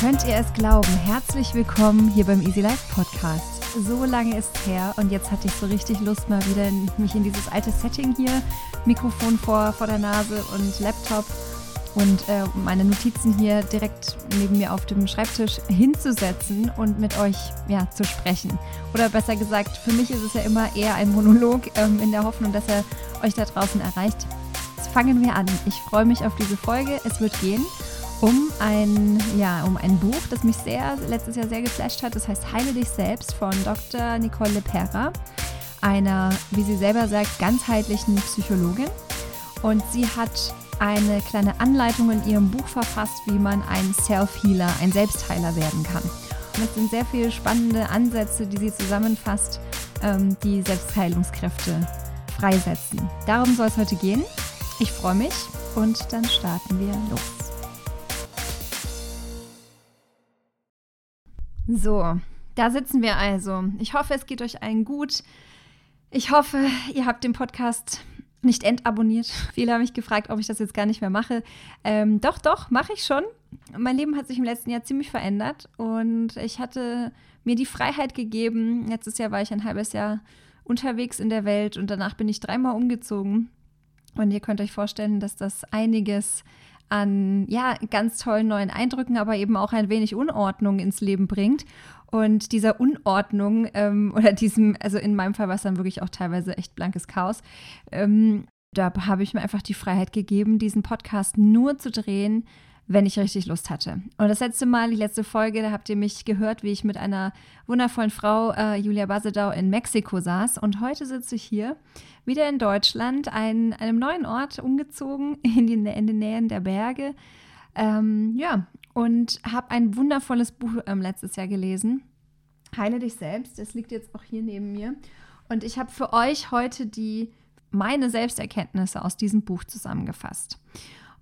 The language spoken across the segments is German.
Könnt ihr es glauben? Herzlich willkommen hier beim Easy Life Podcast. So lange ist her und jetzt hatte ich so richtig Lust, mal wieder in, mich in dieses alte Setting hier, Mikrofon vor, vor der Nase und Laptop und äh, meine Notizen hier direkt neben mir auf dem Schreibtisch hinzusetzen und mit euch ja, zu sprechen. Oder besser gesagt, für mich ist es ja immer eher ein Monolog ähm, in der Hoffnung, dass er euch da draußen erreicht. Jetzt fangen wir an. Ich freue mich auf diese Folge. Es wird gehen um ein, ja, um ein Buch, das mich sehr, letztes Jahr sehr geflasht hat. Das heißt Heile dich selbst von Dr. Nicole Lepera, einer, wie sie selber sagt, ganzheitlichen Psychologin. Und sie hat eine kleine Anleitung in ihrem Buch verfasst, wie man ein Self-Healer, ein Selbstheiler werden kann. Und es sind sehr viele spannende Ansätze, die sie zusammenfasst, ähm, die Selbstheilungskräfte freisetzen. Darum soll es heute gehen. Ich freue mich und dann starten wir los. So, da sitzen wir also. Ich hoffe, es geht euch allen gut. Ich hoffe, ihr habt den Podcast nicht entabonniert. Viele haben mich gefragt, ob ich das jetzt gar nicht mehr mache. Ähm, doch, doch, mache ich schon. Mein Leben hat sich im letzten Jahr ziemlich verändert und ich hatte mir die Freiheit gegeben. Letztes Jahr war ich ein halbes Jahr unterwegs in der Welt und danach bin ich dreimal umgezogen. Und ihr könnt euch vorstellen, dass das einiges an ja, ganz tollen neuen Eindrücken, aber eben auch ein wenig Unordnung ins Leben bringt. Und dieser Unordnung ähm, oder diesem, also in meinem Fall war es dann wirklich auch teilweise echt blankes Chaos, ähm, da habe ich mir einfach die Freiheit gegeben, diesen Podcast nur zu drehen, wenn ich richtig Lust hatte. Und das letzte Mal, die letzte Folge, da habt ihr mich gehört, wie ich mit einer wundervollen Frau, äh, Julia Basedau, in Mexiko saß. Und heute sitze ich hier wieder in Deutschland, ein, einem neuen Ort umgezogen, in, die, in den Nähen der Berge. Ähm, ja, und habe ein wundervolles Buch ähm, letztes Jahr gelesen. Heile dich selbst. Das liegt jetzt auch hier neben mir. Und ich habe für euch heute die meine Selbsterkenntnisse aus diesem Buch zusammengefasst.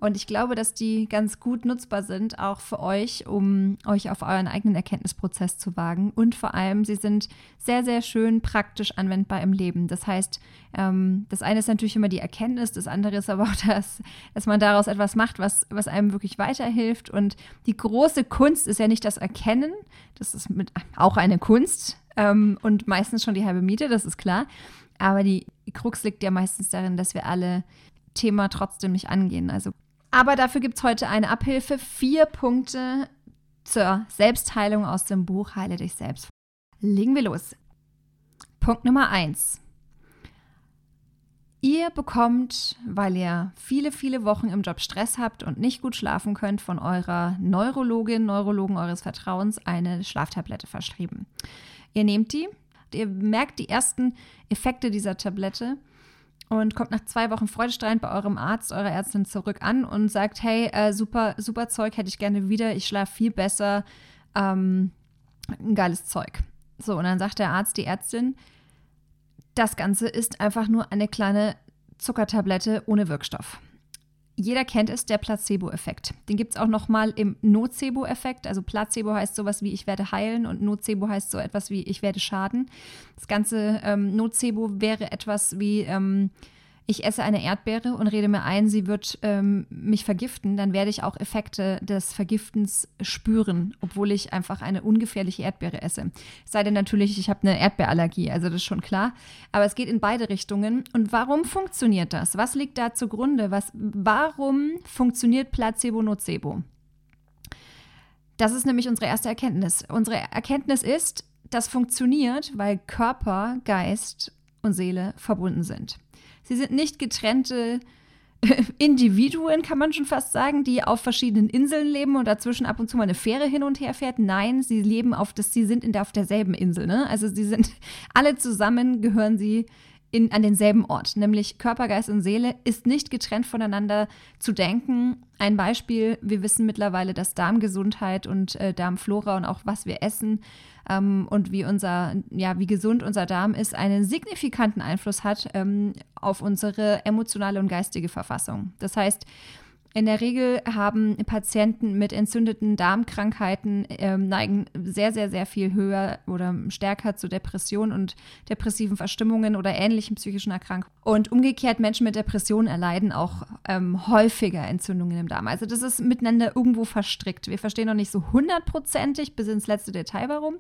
Und ich glaube, dass die ganz gut nutzbar sind, auch für euch, um euch auf euren eigenen Erkenntnisprozess zu wagen. Und vor allem, sie sind sehr, sehr schön praktisch anwendbar im Leben. Das heißt, ähm, das eine ist natürlich immer die Erkenntnis, das andere ist aber auch das, dass man daraus etwas macht, was, was einem wirklich weiterhilft. Und die große Kunst ist ja nicht das Erkennen, das ist mit, auch eine Kunst ähm, und meistens schon die halbe Miete, das ist klar. Aber die Krux liegt ja meistens darin, dass wir alle Thema trotzdem nicht angehen. Also aber dafür gibt es heute eine Abhilfe. Vier Punkte zur Selbstheilung aus dem Buch Heile dich selbst. Legen wir los. Punkt Nummer eins. Ihr bekommt, weil ihr viele, viele Wochen im Job Stress habt und nicht gut schlafen könnt, von eurer Neurologin, Neurologen eures Vertrauens eine Schlaftablette verschrieben. Ihr nehmt die, ihr merkt die ersten Effekte dieser Tablette und kommt nach zwei Wochen freudestrahlend bei eurem Arzt, eurer Ärztin zurück an und sagt, hey, äh, super, super Zeug hätte ich gerne wieder, ich schlafe viel besser, ähm, ein geiles Zeug. So, und dann sagt der Arzt, die Ärztin, das Ganze ist einfach nur eine kleine Zuckertablette ohne Wirkstoff. Jeder kennt es, der Placebo-Effekt. Den gibt es auch noch mal im Nocebo-Effekt. Also Placebo heißt sowas wie ich werde heilen und Nocebo heißt so etwas wie ich werde schaden. Das ganze ähm, Nocebo wäre etwas wie ähm, ich esse eine Erdbeere und rede mir ein, sie wird ähm, mich vergiften, dann werde ich auch Effekte des Vergiftens spüren, obwohl ich einfach eine ungefährliche Erdbeere esse. Es sei denn natürlich, ich habe eine Erdbeerallergie, also das ist schon klar. Aber es geht in beide Richtungen. Und warum funktioniert das? Was liegt da zugrunde? Was, warum funktioniert Placebo-Nocebo? Das ist nämlich unsere erste Erkenntnis. Unsere Erkenntnis ist, das funktioniert, weil Körper, Geist und Seele verbunden sind. Sie sind nicht getrennte Individuen, kann man schon fast sagen, die auf verschiedenen Inseln leben und dazwischen ab und zu mal eine Fähre hin und her fährt. Nein, sie leben auf das, sie sind in der, auf derselben Insel. Ne? Also sie sind alle zusammen, gehören sie in, an denselben Ort, nämlich Körper, Geist und Seele ist nicht getrennt voneinander zu denken. Ein Beispiel, wir wissen mittlerweile, dass Darmgesundheit und äh, Darmflora und auch was wir essen ähm, und wie unser, ja, wie gesund unser Darm ist, einen signifikanten Einfluss hat ähm, auf unsere emotionale und geistige Verfassung. Das heißt, in der Regel haben Patienten mit entzündeten Darmkrankheiten äh, neigen sehr, sehr, sehr viel höher oder stärker zu Depressionen und depressiven Verstimmungen oder ähnlichen psychischen Erkrankungen. Und umgekehrt Menschen mit Depressionen erleiden auch ähm, häufiger Entzündungen im Darm. Also das ist miteinander irgendwo verstrickt. Wir verstehen noch nicht so hundertprozentig bis ins letzte Detail warum,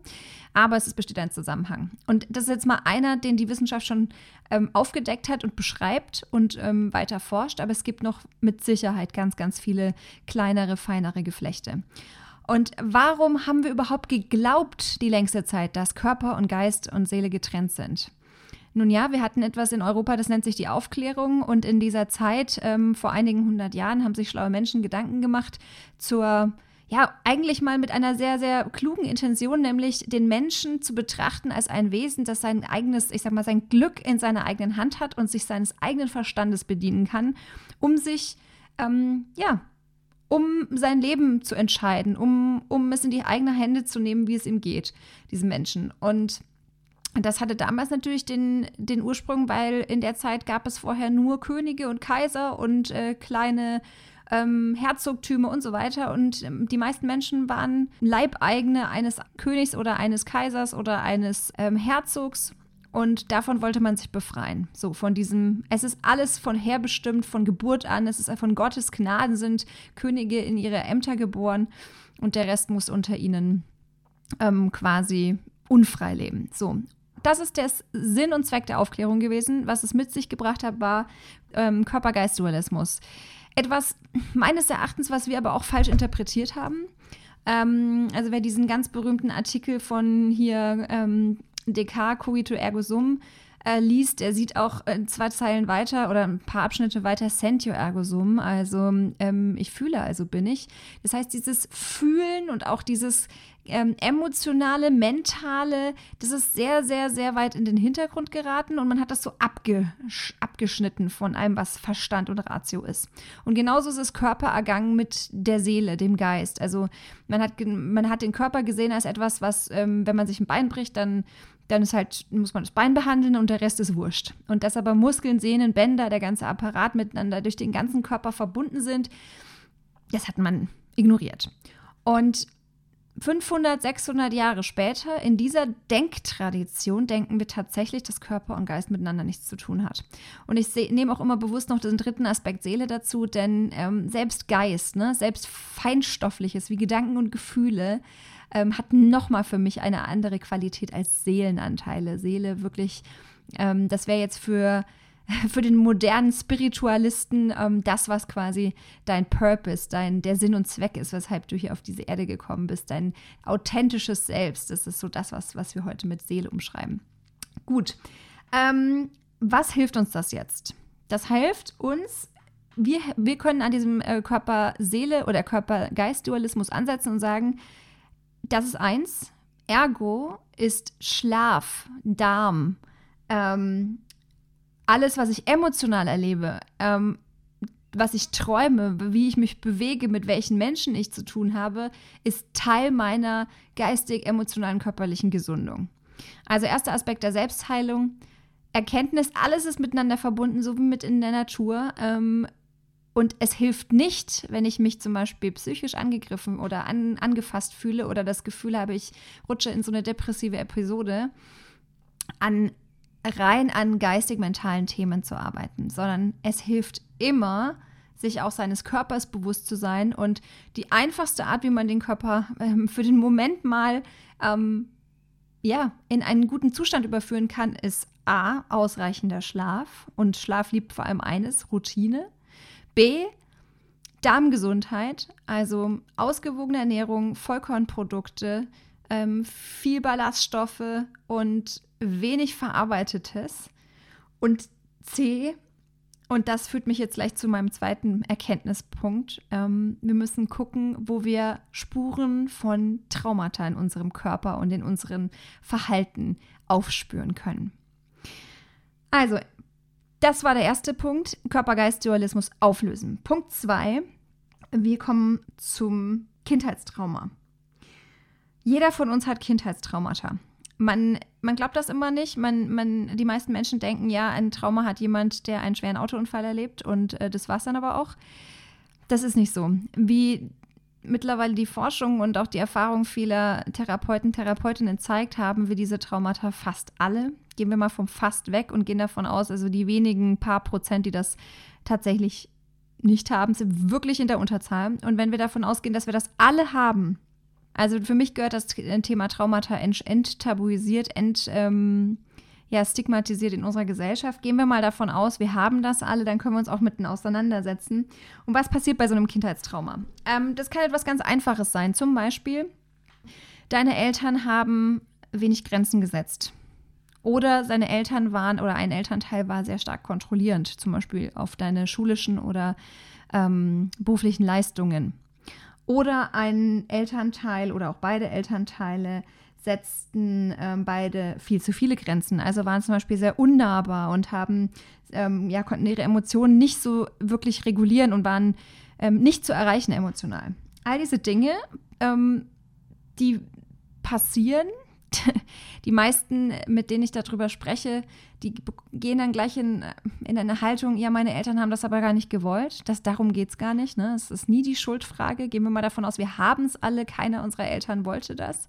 aber es besteht ein Zusammenhang. Und das ist jetzt mal einer, den die Wissenschaft schon ähm, aufgedeckt hat und beschreibt und ähm, weiter forscht, aber es gibt noch mit Sicherheit ganz, ganz viele kleinere, feinere Geflechte. Und warum haben wir überhaupt geglaubt die längste Zeit, dass Körper und Geist und Seele getrennt sind? Nun ja, wir hatten etwas in Europa, das nennt sich die Aufklärung. Und in dieser Zeit, ähm, vor einigen hundert Jahren, haben sich schlaue Menschen Gedanken gemacht zur, ja, eigentlich mal mit einer sehr, sehr klugen Intention, nämlich den Menschen zu betrachten als ein Wesen, das sein eigenes, ich sag mal, sein Glück in seiner eigenen Hand hat und sich seines eigenen Verstandes bedienen kann, um sich, ähm, ja, um sein Leben zu entscheiden, um, um es in die eigenen Hände zu nehmen, wie es ihm geht, diesem Menschen. Und das hatte damals natürlich den, den Ursprung, weil in der Zeit gab es vorher nur Könige und Kaiser und äh, kleine ähm, Herzogtümer und so weiter. Und ähm, die meisten Menschen waren Leibeigene eines Königs oder eines Kaisers oder eines ähm, Herzogs. Und davon wollte man sich befreien. So von diesem, es ist alles von her bestimmt, von Geburt an. Es ist von Gottes Gnaden sind Könige in ihre Ämter geboren und der Rest muss unter ihnen ähm, quasi unfrei leben. So. Das ist der Sinn und Zweck der Aufklärung gewesen. Was es mit sich gebracht hat, war ähm, Körper-Geist-Dualismus. Etwas meines Erachtens, was wir aber auch falsch interpretiert haben. Ähm, also wer diesen ganz berühmten Artikel von hier ähm, Descartes, Cogito ergo sum, äh, liest, der sieht auch äh, zwei Zeilen weiter oder ein paar Abschnitte weiter Sentio ergo sum, also ähm, ich fühle, also bin ich. Das heißt, dieses Fühlen und auch dieses ähm, emotionale, mentale, das ist sehr, sehr, sehr weit in den Hintergrund geraten und man hat das so abgesch abgeschnitten von allem, was Verstand und Ratio ist. Und genauso ist es Körper ergangen mit der Seele, dem Geist. Also man hat, man hat den Körper gesehen als etwas, was, ähm, wenn man sich ein Bein bricht, dann dann ist halt, muss man das Bein behandeln und der Rest ist wurscht. Und dass aber Muskeln, Sehnen, Bänder, der ganze Apparat miteinander durch den ganzen Körper verbunden sind, das hat man ignoriert. Und 500, 600 Jahre später, in dieser Denktradition, denken wir tatsächlich, dass Körper und Geist miteinander nichts zu tun hat. Und ich nehme auch immer bewusst noch den dritten Aspekt Seele dazu, denn ähm, selbst Geist, ne, selbst Feinstoffliches wie Gedanken und Gefühle, ähm, hat nochmal für mich eine andere Qualität als Seelenanteile. Seele wirklich, ähm, das wäre jetzt für für den modernen Spiritualisten ähm, das, was quasi dein Purpose, dein, der Sinn und Zweck ist, weshalb du hier auf diese Erde gekommen bist, dein authentisches Selbst. Das ist so das, was, was wir heute mit Seele umschreiben. Gut. Ähm, was hilft uns das jetzt? Das hilft uns, wir, wir können an diesem äh, Körper-Seele- oder Körper-Geist-Dualismus ansetzen und sagen, das ist eins. Ergo ist Schlaf, Darm, ähm, alles, was ich emotional erlebe, ähm, was ich träume, wie ich mich bewege, mit welchen Menschen ich zu tun habe, ist Teil meiner geistig, emotionalen, körperlichen Gesundung. Also erster Aspekt der Selbstheilung, Erkenntnis, alles ist miteinander verbunden, so wie mit in der Natur. Ähm, und es hilft nicht, wenn ich mich zum Beispiel psychisch angegriffen oder an, angefasst fühle oder das Gefühl habe, ich rutsche in so eine depressive Episode, an rein an geistig-mentalen Themen zu arbeiten, sondern es hilft immer, sich auch seines Körpers bewusst zu sein. Und die einfachste Art, wie man den Körper ähm, für den Moment mal ähm, ja, in einen guten Zustand überführen kann, ist A, ausreichender Schlaf. Und Schlaf liebt vor allem eines, Routine. B, Darmgesundheit, also ausgewogene Ernährung, Vollkornprodukte, ähm, viel Ballaststoffe und wenig Verarbeitetes. Und C, und das führt mich jetzt gleich zu meinem zweiten Erkenntnispunkt. Ähm, wir müssen gucken, wo wir Spuren von Traumata in unserem Körper und in unserem Verhalten aufspüren können. Also, das war der erste Punkt, Körper-Geist-Dualismus auflösen. Punkt zwei, wir kommen zum Kindheitstrauma. Jeder von uns hat Kindheitstraumata. Man, man glaubt das immer nicht. Man, man, die meisten Menschen denken, ja, ein Trauma hat jemand, der einen schweren Autounfall erlebt und äh, das war es dann aber auch. Das ist nicht so. Wie mittlerweile die Forschung und auch die Erfahrung vieler Therapeuten, Therapeutinnen zeigt, haben wir diese Traumata fast alle. Gehen wir mal vom fast weg und gehen davon aus, also die wenigen paar Prozent, die das tatsächlich nicht haben, sind wirklich in der Unterzahl. Und wenn wir davon ausgehen, dass wir das alle haben, also für mich gehört das Thema Traumata enttabuisiert, ent, ähm, ja, stigmatisiert in unserer Gesellschaft. Gehen wir mal davon aus, wir haben das alle, dann können wir uns auch mitten auseinandersetzen. Und was passiert bei so einem Kindheitstrauma? Ähm, das kann etwas ganz Einfaches sein. Zum Beispiel, deine Eltern haben wenig Grenzen gesetzt. Oder seine Eltern waren oder ein Elternteil war sehr stark kontrollierend, zum Beispiel auf deine schulischen oder ähm, beruflichen Leistungen. Oder ein Elternteil oder auch beide Elternteile setzten ähm, beide viel zu viele Grenzen. Also waren zum Beispiel sehr unnahbar und haben, ähm, ja, konnten ihre Emotionen nicht so wirklich regulieren und waren ähm, nicht zu erreichen emotional. All diese Dinge, ähm, die passieren die meisten, mit denen ich darüber spreche, die gehen dann gleich in, in eine Haltung, ja, meine Eltern haben das aber gar nicht gewollt. Das, darum geht es gar nicht. Ne? Es ist nie die Schuldfrage. Gehen wir mal davon aus, wir haben es alle, keiner unserer Eltern wollte das.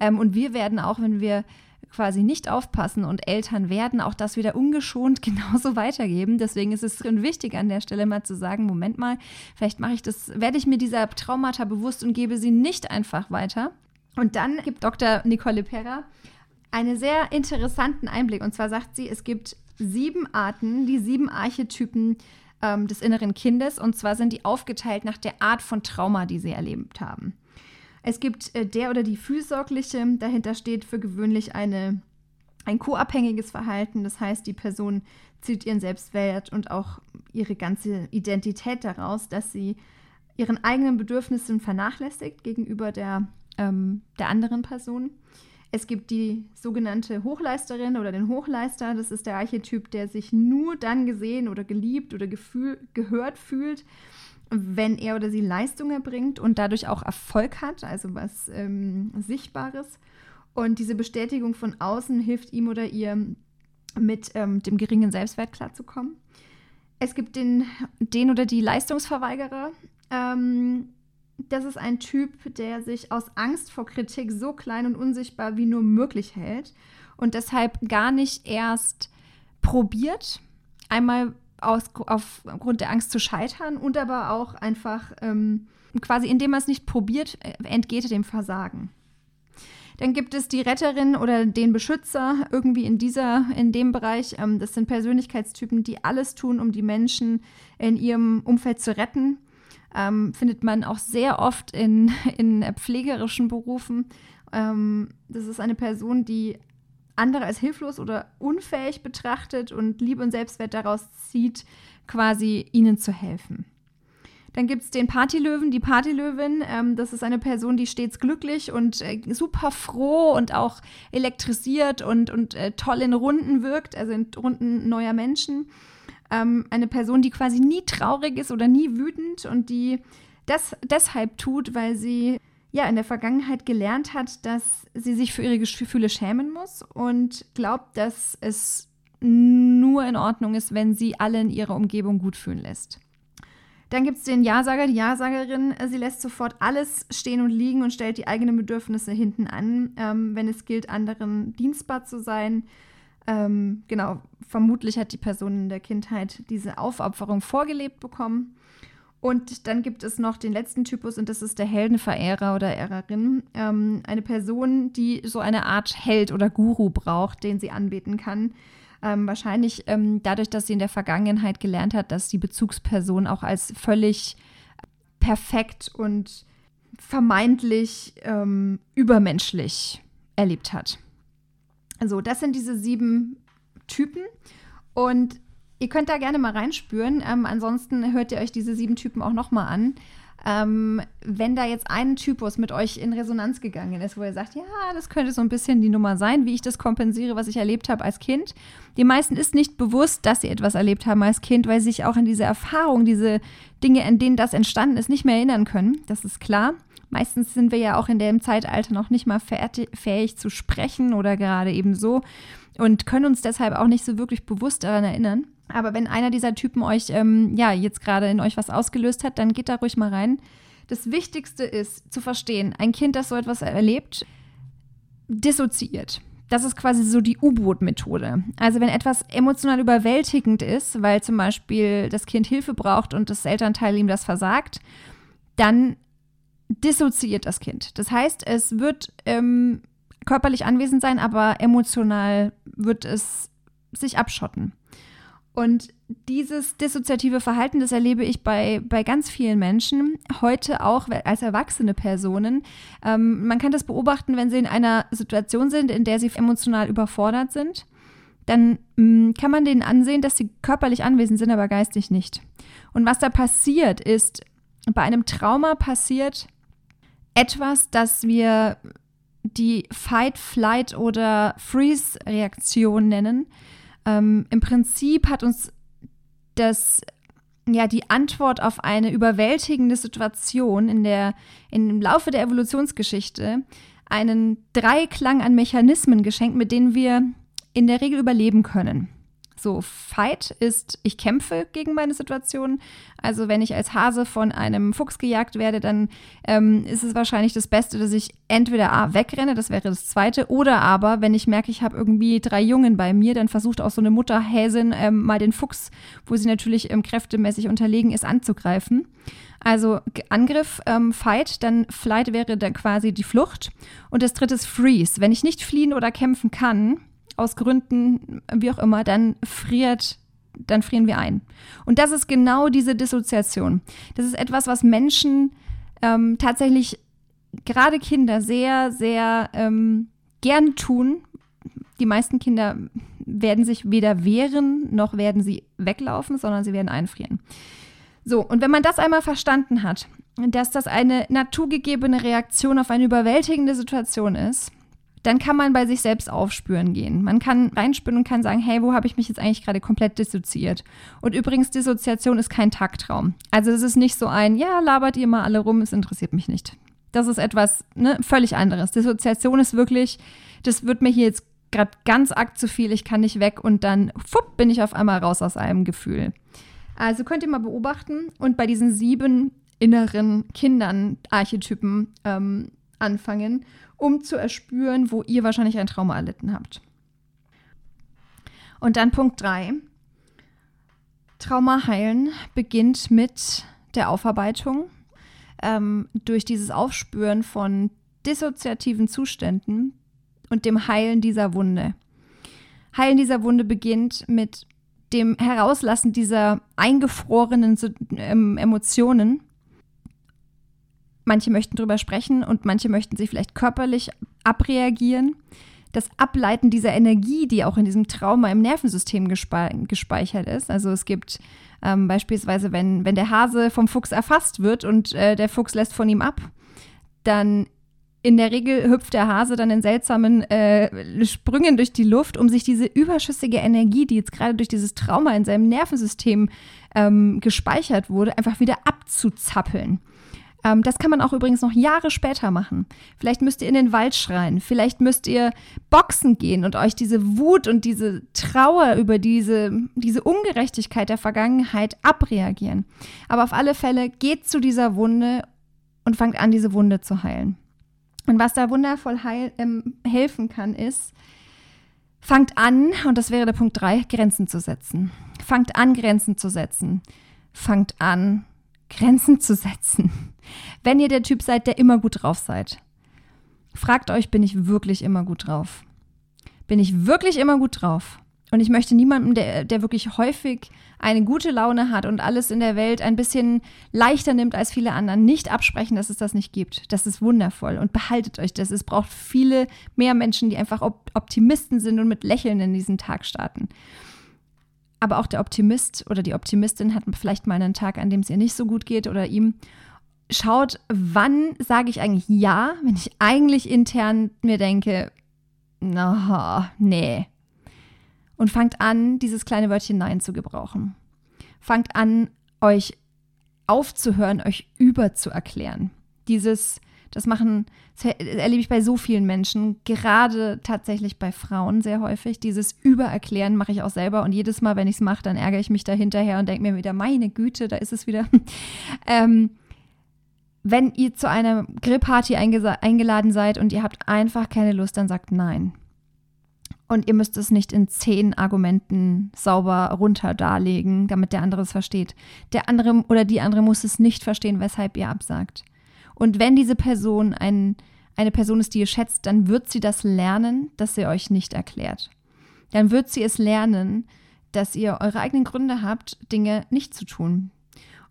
Ähm, und wir werden auch, wenn wir quasi nicht aufpassen und Eltern werden auch das wieder ungeschont genauso weitergeben. Deswegen ist es wichtig an der Stelle mal zu sagen, Moment mal, vielleicht mache ich das, werde ich mir dieser Traumata bewusst und gebe sie nicht einfach weiter, und dann gibt Dr. Nicole Perra einen sehr interessanten Einblick. Und zwar sagt sie, es gibt sieben Arten, die sieben Archetypen ähm, des inneren Kindes. Und zwar sind die aufgeteilt nach der Art von Trauma, die sie erlebt haben. Es gibt äh, der oder die fürsorgliche. Dahinter steht für gewöhnlich eine, ein co-abhängiges Verhalten. Das heißt, die Person zieht ihren Selbstwert und auch ihre ganze Identität daraus, dass sie ihren eigenen Bedürfnissen vernachlässigt gegenüber der ähm, der anderen Person. Es gibt die sogenannte Hochleisterin oder den Hochleister. Das ist der Archetyp, der sich nur dann gesehen oder geliebt oder gefühl, gehört fühlt, wenn er oder sie Leistung erbringt und dadurch auch Erfolg hat, also was ähm, Sichtbares. Und diese Bestätigung von außen hilft ihm oder ihr, mit ähm, dem geringen Selbstwert klarzukommen. Es gibt den, den oder die Leistungsverweigerer. Ähm, das ist ein Typ, der sich aus Angst vor Kritik so klein und unsichtbar wie nur möglich hält und deshalb gar nicht erst probiert, einmal aus, aufgrund der Angst zu scheitern und aber auch einfach ähm, quasi, indem er es nicht probiert, äh, entgeht er dem Versagen. Dann gibt es die Retterin oder den Beschützer irgendwie in dieser, in dem Bereich. Ähm, das sind Persönlichkeitstypen, die alles tun, um die Menschen in ihrem Umfeld zu retten ähm, findet man auch sehr oft in, in pflegerischen Berufen. Ähm, das ist eine Person, die andere als hilflos oder unfähig betrachtet und Liebe und Selbstwert daraus zieht, quasi ihnen zu helfen. Dann gibt es den Partylöwen, die Partylöwin. Ähm, das ist eine Person, die stets glücklich und äh, super froh und auch elektrisiert und, und äh, toll in Runden wirkt, also in Runden neuer Menschen ähm, eine Person, die quasi nie traurig ist oder nie wütend und die das deshalb tut, weil sie ja in der Vergangenheit gelernt hat, dass sie sich für ihre Gefühle schämen muss und glaubt, dass es nur in Ordnung ist, wenn sie alle in ihrer Umgebung gut fühlen lässt. Dann gibt es den Ja-Sager, die Ja-Sagerin. Sie lässt sofort alles stehen und liegen und stellt die eigenen Bedürfnisse hinten an, ähm, wenn es gilt, anderen dienstbar zu sein. Ähm, genau, vermutlich hat die Person in der Kindheit diese Aufopferung vorgelebt bekommen. Und dann gibt es noch den letzten Typus und das ist der Heldenverehrer oder Ehrerin. Ähm, eine Person, die so eine Art Held oder Guru braucht, den sie anbeten kann. Ähm, wahrscheinlich ähm, dadurch, dass sie in der Vergangenheit gelernt hat, dass die Bezugsperson auch als völlig perfekt und vermeintlich ähm, übermenschlich erlebt hat. So, das sind diese sieben Typen. Und ihr könnt da gerne mal reinspüren. Ähm, ansonsten hört ihr euch diese sieben Typen auch nochmal an. Ähm, wenn da jetzt ein Typus mit euch in Resonanz gegangen ist, wo ihr sagt, ja, das könnte so ein bisschen die Nummer sein, wie ich das kompensiere, was ich erlebt habe als Kind. Die meisten ist nicht bewusst, dass sie etwas erlebt haben als Kind, weil sie sich auch an diese Erfahrung, diese Dinge, in denen das entstanden ist, nicht mehr erinnern können. Das ist klar. Meistens sind wir ja auch in dem Zeitalter noch nicht mal fähig zu sprechen oder gerade eben so und können uns deshalb auch nicht so wirklich bewusst daran erinnern. Aber wenn einer dieser Typen euch, ähm, ja, jetzt gerade in euch was ausgelöst hat, dann geht da ruhig mal rein. Das Wichtigste ist zu verstehen, ein Kind, das so etwas erlebt, dissoziiert. Das ist quasi so die U-Boot-Methode. Also wenn etwas emotional überwältigend ist, weil zum Beispiel das Kind Hilfe braucht und das Elternteil ihm das versagt, dann dissoziiert das Kind. Das heißt, es wird ähm, körperlich anwesend sein, aber emotional wird es sich abschotten. Und dieses dissoziative Verhalten, das erlebe ich bei, bei ganz vielen Menschen, heute auch als erwachsene Personen. Ähm, man kann das beobachten, wenn sie in einer Situation sind, in der sie emotional überfordert sind. Dann mh, mm, kann man denen ansehen, dass sie körperlich anwesend sind, aber geistig nicht. Und was da passiert ist, bei einem Trauma passiert etwas, das wir die Fight, Flight oder Freeze-Reaktion nennen. Ähm, Im Prinzip hat uns das ja die Antwort auf eine überwältigende Situation in der im Laufe der Evolutionsgeschichte einen Dreiklang an Mechanismen geschenkt, mit denen wir in der Regel überleben können. So, Fight ist, ich kämpfe gegen meine Situation. Also wenn ich als Hase von einem Fuchs gejagt werde, dann ähm, ist es wahrscheinlich das Beste, dass ich entweder A wegrenne, das wäre das Zweite, oder aber, wenn ich merke, ich habe irgendwie drei Jungen bei mir, dann versucht auch so eine Mutterhäsin ähm, mal den Fuchs, wo sie natürlich ähm, kräftemäßig unterlegen ist, anzugreifen. Also Angriff, ähm, Fight, dann Flight wäre dann quasi die Flucht. Und das dritte ist Freeze. Wenn ich nicht fliehen oder kämpfen kann, aus Gründen, wie auch immer, dann friert, dann frieren wir ein. Und das ist genau diese Dissoziation. Das ist etwas, was Menschen ähm, tatsächlich, gerade Kinder, sehr, sehr ähm, gern tun. Die meisten Kinder werden sich weder wehren, noch werden sie weglaufen, sondern sie werden einfrieren. So, und wenn man das einmal verstanden hat, dass das eine naturgegebene Reaktion auf eine überwältigende Situation ist, dann kann man bei sich selbst aufspüren gehen. Man kann reinspüren und kann sagen, hey, wo habe ich mich jetzt eigentlich gerade komplett dissoziiert? Und übrigens, Dissoziation ist kein Tagtraum. Also es ist nicht so ein, ja, labert ihr mal alle rum, es interessiert mich nicht. Das ist etwas ne, völlig anderes. Dissoziation ist wirklich, das wird mir hier jetzt gerade ganz arg zu viel, ich kann nicht weg und dann fupp, bin ich auf einmal raus aus einem Gefühl. Also könnt ihr mal beobachten und bei diesen sieben inneren Kindern Archetypen ähm, anfangen um zu erspüren, wo ihr wahrscheinlich ein Trauma erlitten habt. Und dann Punkt 3. Trauma heilen beginnt mit der Aufarbeitung. Ähm, durch dieses Aufspüren von dissoziativen Zuständen und dem Heilen dieser Wunde. Heilen dieser Wunde beginnt mit dem Herauslassen dieser eingefrorenen ähm, Emotionen Manche möchten drüber sprechen und manche möchten sich vielleicht körperlich abreagieren. Das Ableiten dieser Energie, die auch in diesem Trauma im Nervensystem gespe gespeichert ist. Also es gibt ähm, beispielsweise, wenn, wenn der Hase vom Fuchs erfasst wird und äh, der Fuchs lässt von ihm ab, dann in der Regel hüpft der Hase dann in seltsamen äh, Sprüngen durch die Luft, um sich diese überschüssige Energie, die jetzt gerade durch dieses Trauma in seinem Nervensystem ähm, gespeichert wurde, einfach wieder abzuzappeln. Ähm, das kann man auch übrigens noch Jahre später machen. Vielleicht müsst ihr in den Wald schreien. Vielleicht müsst ihr boxen gehen und euch diese Wut und diese Trauer über diese, diese Ungerechtigkeit der Vergangenheit abreagieren. Aber auf alle Fälle geht zu dieser Wunde und fangt an, diese Wunde zu heilen. Und was da wundervoll heil, ähm, helfen kann, ist, fangt an, und das wäre der Punkt 3, Grenzen zu setzen. Fangt an, Grenzen zu setzen. Fangt an, Grenzen zu setzen. Wenn ihr der Typ seid, der immer gut drauf seid, fragt euch, bin ich wirklich immer gut drauf? Bin ich wirklich immer gut drauf? Und ich möchte niemandem, der, der wirklich häufig eine gute Laune hat und alles in der Welt ein bisschen leichter nimmt als viele anderen, nicht absprechen, dass es das nicht gibt. Das ist wundervoll und behaltet euch das. Es braucht viele mehr Menschen, die einfach Optimisten sind und mit Lächeln in diesen Tag starten. Aber auch der Optimist oder die Optimistin hat vielleicht mal einen Tag, an dem es ihr nicht so gut geht oder ihm. Schaut, wann sage ich eigentlich ja, wenn ich eigentlich intern mir denke, na, nee. Und fangt an, dieses kleine Wörtchen Nein zu gebrauchen. Fangt an, euch aufzuhören, euch überzuerklären. Dieses, das machen, das erlebe ich bei so vielen Menschen, gerade tatsächlich bei Frauen sehr häufig. Dieses Übererklären mache ich auch selber und jedes Mal, wenn ich es mache, dann ärgere ich mich da hinterher und denke mir wieder, meine Güte, da ist es wieder. ähm, wenn ihr zu einer Grillparty eingeladen seid und ihr habt einfach keine Lust, dann sagt nein. Und ihr müsst es nicht in zehn Argumenten sauber runter darlegen, damit der andere es versteht. Der andere oder die andere muss es nicht verstehen, weshalb ihr absagt. Und wenn diese Person ein, eine Person ist, die ihr schätzt, dann wird sie das lernen, dass sie euch nicht erklärt. Dann wird sie es lernen, dass ihr eure eigenen Gründe habt, Dinge nicht zu tun.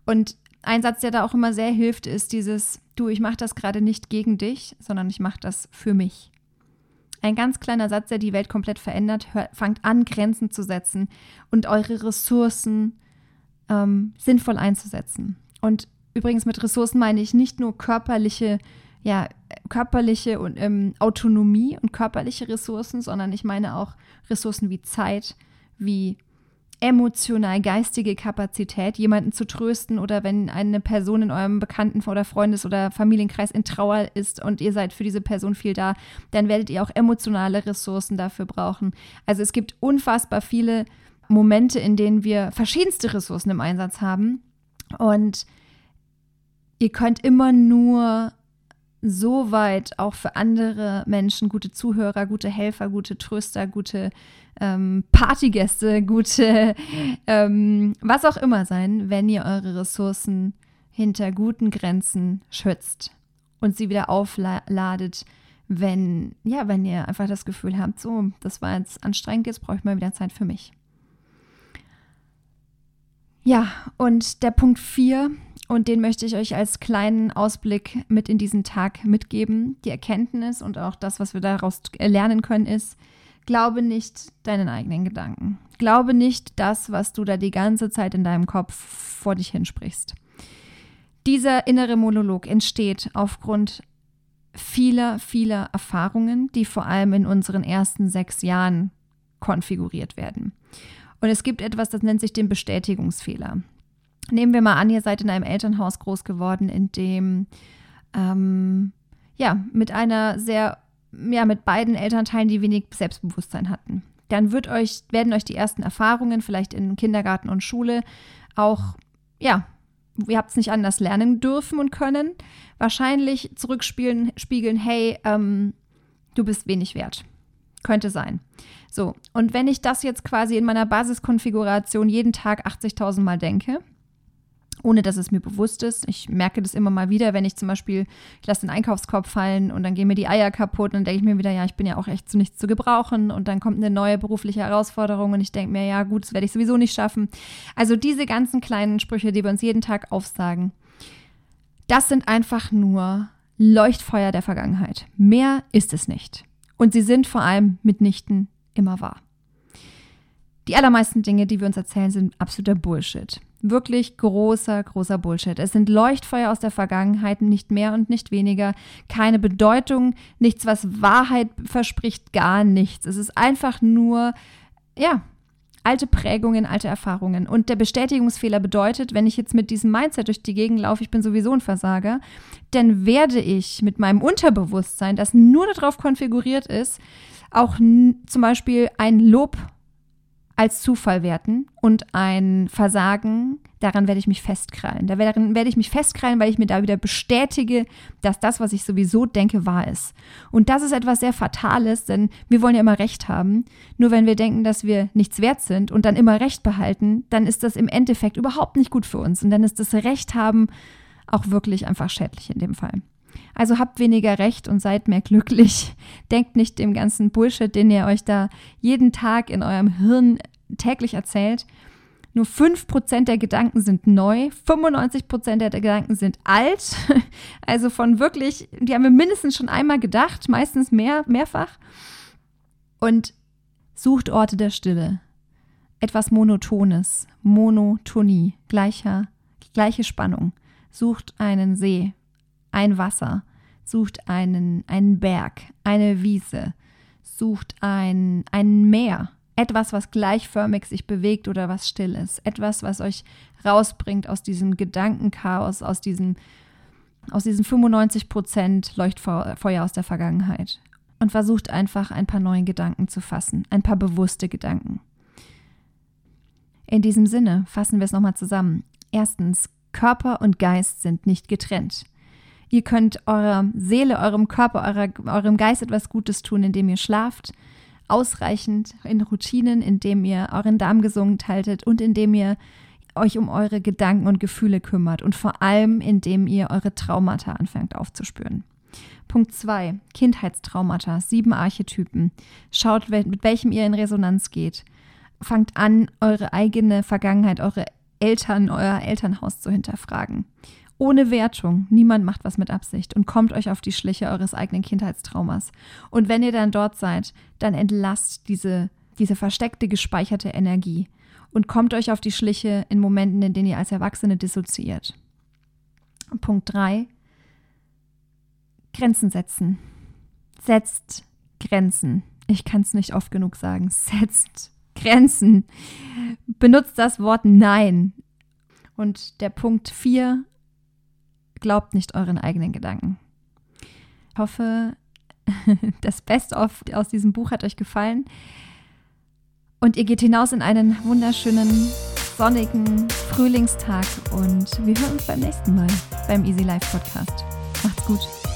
Und ein Satz, der da auch immer sehr hilft, ist dieses, du, ich mache das gerade nicht gegen dich, sondern ich mache das für mich. Ein ganz kleiner Satz, der die Welt komplett verändert. Fangt an, Grenzen zu setzen und eure Ressourcen ähm, sinnvoll einzusetzen. Und übrigens mit Ressourcen meine ich nicht nur körperliche, ja, körperliche und ähm, Autonomie und körperliche Ressourcen, sondern ich meine auch Ressourcen wie Zeit, wie emotional geistige Kapazität, jemanden zu trösten oder wenn eine Person in eurem Bekannten- oder Freundes- oder Familienkreis in Trauer ist und ihr seid für diese Person viel da, dann werdet ihr auch emotionale Ressourcen dafür brauchen. Also es gibt unfassbar viele Momente, in denen wir verschiedenste Ressourcen im Einsatz haben und ihr könnt immer nur so weit auch für andere Menschen gute Zuhörer, gute Helfer, gute Tröster, gute ähm, Partygäste, gute ähm, was auch immer sein, wenn ihr eure Ressourcen hinter guten Grenzen schützt und sie wieder aufladet, wenn, ja, wenn ihr einfach das Gefühl habt, so, das war jetzt anstrengend, jetzt brauche ich mal wieder Zeit für mich. Ja, und der Punkt 4 und den möchte ich euch als kleinen Ausblick mit in diesen Tag mitgeben. Die Erkenntnis und auch das, was wir daraus lernen können, ist, glaube nicht deinen eigenen Gedanken. Glaube nicht das, was du da die ganze Zeit in deinem Kopf vor dich hinsprichst. Dieser innere Monolog entsteht aufgrund vieler, vieler Erfahrungen, die vor allem in unseren ersten sechs Jahren konfiguriert werden. Und es gibt etwas, das nennt sich den Bestätigungsfehler. Nehmen wir mal an, ihr seid in einem Elternhaus groß geworden, in dem ähm, ja mit einer sehr ja mit beiden Elternteilen, die wenig Selbstbewusstsein hatten. Dann wird euch werden euch die ersten Erfahrungen vielleicht in Kindergarten und Schule auch ja ihr habt es nicht anders lernen dürfen und können, wahrscheinlich zurückspielen, spiegeln, hey, ähm, du bist wenig wert. Könnte sein. So, und wenn ich das jetzt quasi in meiner Basiskonfiguration jeden Tag 80.000 Mal denke, ohne dass es mir bewusst ist. Ich merke das immer mal wieder, wenn ich zum Beispiel, ich lasse den Einkaufskorb fallen und dann gehen mir die Eier kaputt und dann denke ich mir wieder, ja, ich bin ja auch echt zu nichts zu gebrauchen und dann kommt eine neue berufliche Herausforderung und ich denke mir, ja, gut, das werde ich sowieso nicht schaffen. Also diese ganzen kleinen Sprüche, die wir uns jeden Tag aufsagen, das sind einfach nur Leuchtfeuer der Vergangenheit. Mehr ist es nicht. Und sie sind vor allem mitnichten immer wahr. Die allermeisten Dinge, die wir uns erzählen, sind absoluter Bullshit. Wirklich großer, großer Bullshit. Es sind Leuchtfeuer aus der Vergangenheit, nicht mehr und nicht weniger. Keine Bedeutung, nichts, was Wahrheit verspricht, gar nichts. Es ist einfach nur, ja, alte Prägungen, alte Erfahrungen. Und der Bestätigungsfehler bedeutet, wenn ich jetzt mit diesem Mindset durch die Gegend laufe, ich bin sowieso ein Versager, dann werde ich mit meinem Unterbewusstsein, das nur darauf konfiguriert ist, auch zum Beispiel ein Lob als Zufall werten und ein Versagen, daran werde ich mich festkrallen. Daran werde ich mich festkrallen, weil ich mir da wieder bestätige, dass das, was ich sowieso denke, wahr ist. Und das ist etwas sehr Fatales, denn wir wollen ja immer Recht haben. Nur wenn wir denken, dass wir nichts wert sind und dann immer Recht behalten, dann ist das im Endeffekt überhaupt nicht gut für uns. Und dann ist das Recht haben auch wirklich einfach schädlich in dem Fall. Also habt weniger Recht und seid mehr glücklich. Denkt nicht dem ganzen Bullshit, den ihr euch da jeden Tag in eurem Hirn täglich erzählt. Nur 5% der Gedanken sind neu, 95% der Gedanken sind alt. Also von wirklich, die haben wir mindestens schon einmal gedacht, meistens mehr, mehrfach. Und sucht Orte der Stille. Etwas Monotones, Monotonie, gleicher, gleiche Spannung. Sucht einen See, ein Wasser, sucht einen, einen Berg, eine Wiese, sucht ein, ein Meer, etwas, was gleichförmig sich bewegt oder was still ist, etwas, was euch rausbringt aus diesem Gedankenchaos, aus diesem, aus diesen 95 Prozent Leuchtfeuer aus der Vergangenheit und versucht einfach ein paar neue Gedanken zu fassen, ein paar bewusste Gedanken. In diesem Sinne fassen wir es nochmal zusammen. Erstens, Körper und Geist sind nicht getrennt. Ihr könnt eurer Seele, eurem Körper, eurer, eurem Geist etwas Gutes tun, indem ihr schlaft, ausreichend in Routinen, indem ihr euren Darm gesund haltet und indem ihr euch um eure Gedanken und Gefühle kümmert und vor allem indem ihr eure Traumata anfängt aufzuspüren. Punkt 2. Kindheitstraumata, sieben Archetypen. Schaut, mit welchem ihr in Resonanz geht. Fangt an, eure eigene Vergangenheit, eure Eltern, euer Elternhaus zu hinterfragen. Ohne Wertung. Niemand macht was mit Absicht und kommt euch auf die Schliche eures eigenen Kindheitstraumas. Und wenn ihr dann dort seid, dann entlasst diese, diese versteckte, gespeicherte Energie und kommt euch auf die Schliche in Momenten, in denen ihr als Erwachsene dissoziiert. Punkt 3. Grenzen setzen. Setzt Grenzen. Ich kann es nicht oft genug sagen. Setzt Grenzen. Benutzt das Wort Nein. Und der Punkt 4 glaubt nicht euren eigenen Gedanken. Ich hoffe, das Best-of aus diesem Buch hat euch gefallen. Und ihr geht hinaus in einen wunderschönen, sonnigen Frühlingstag. Und wir hören uns beim nächsten Mal beim Easy Life Podcast. Macht's gut.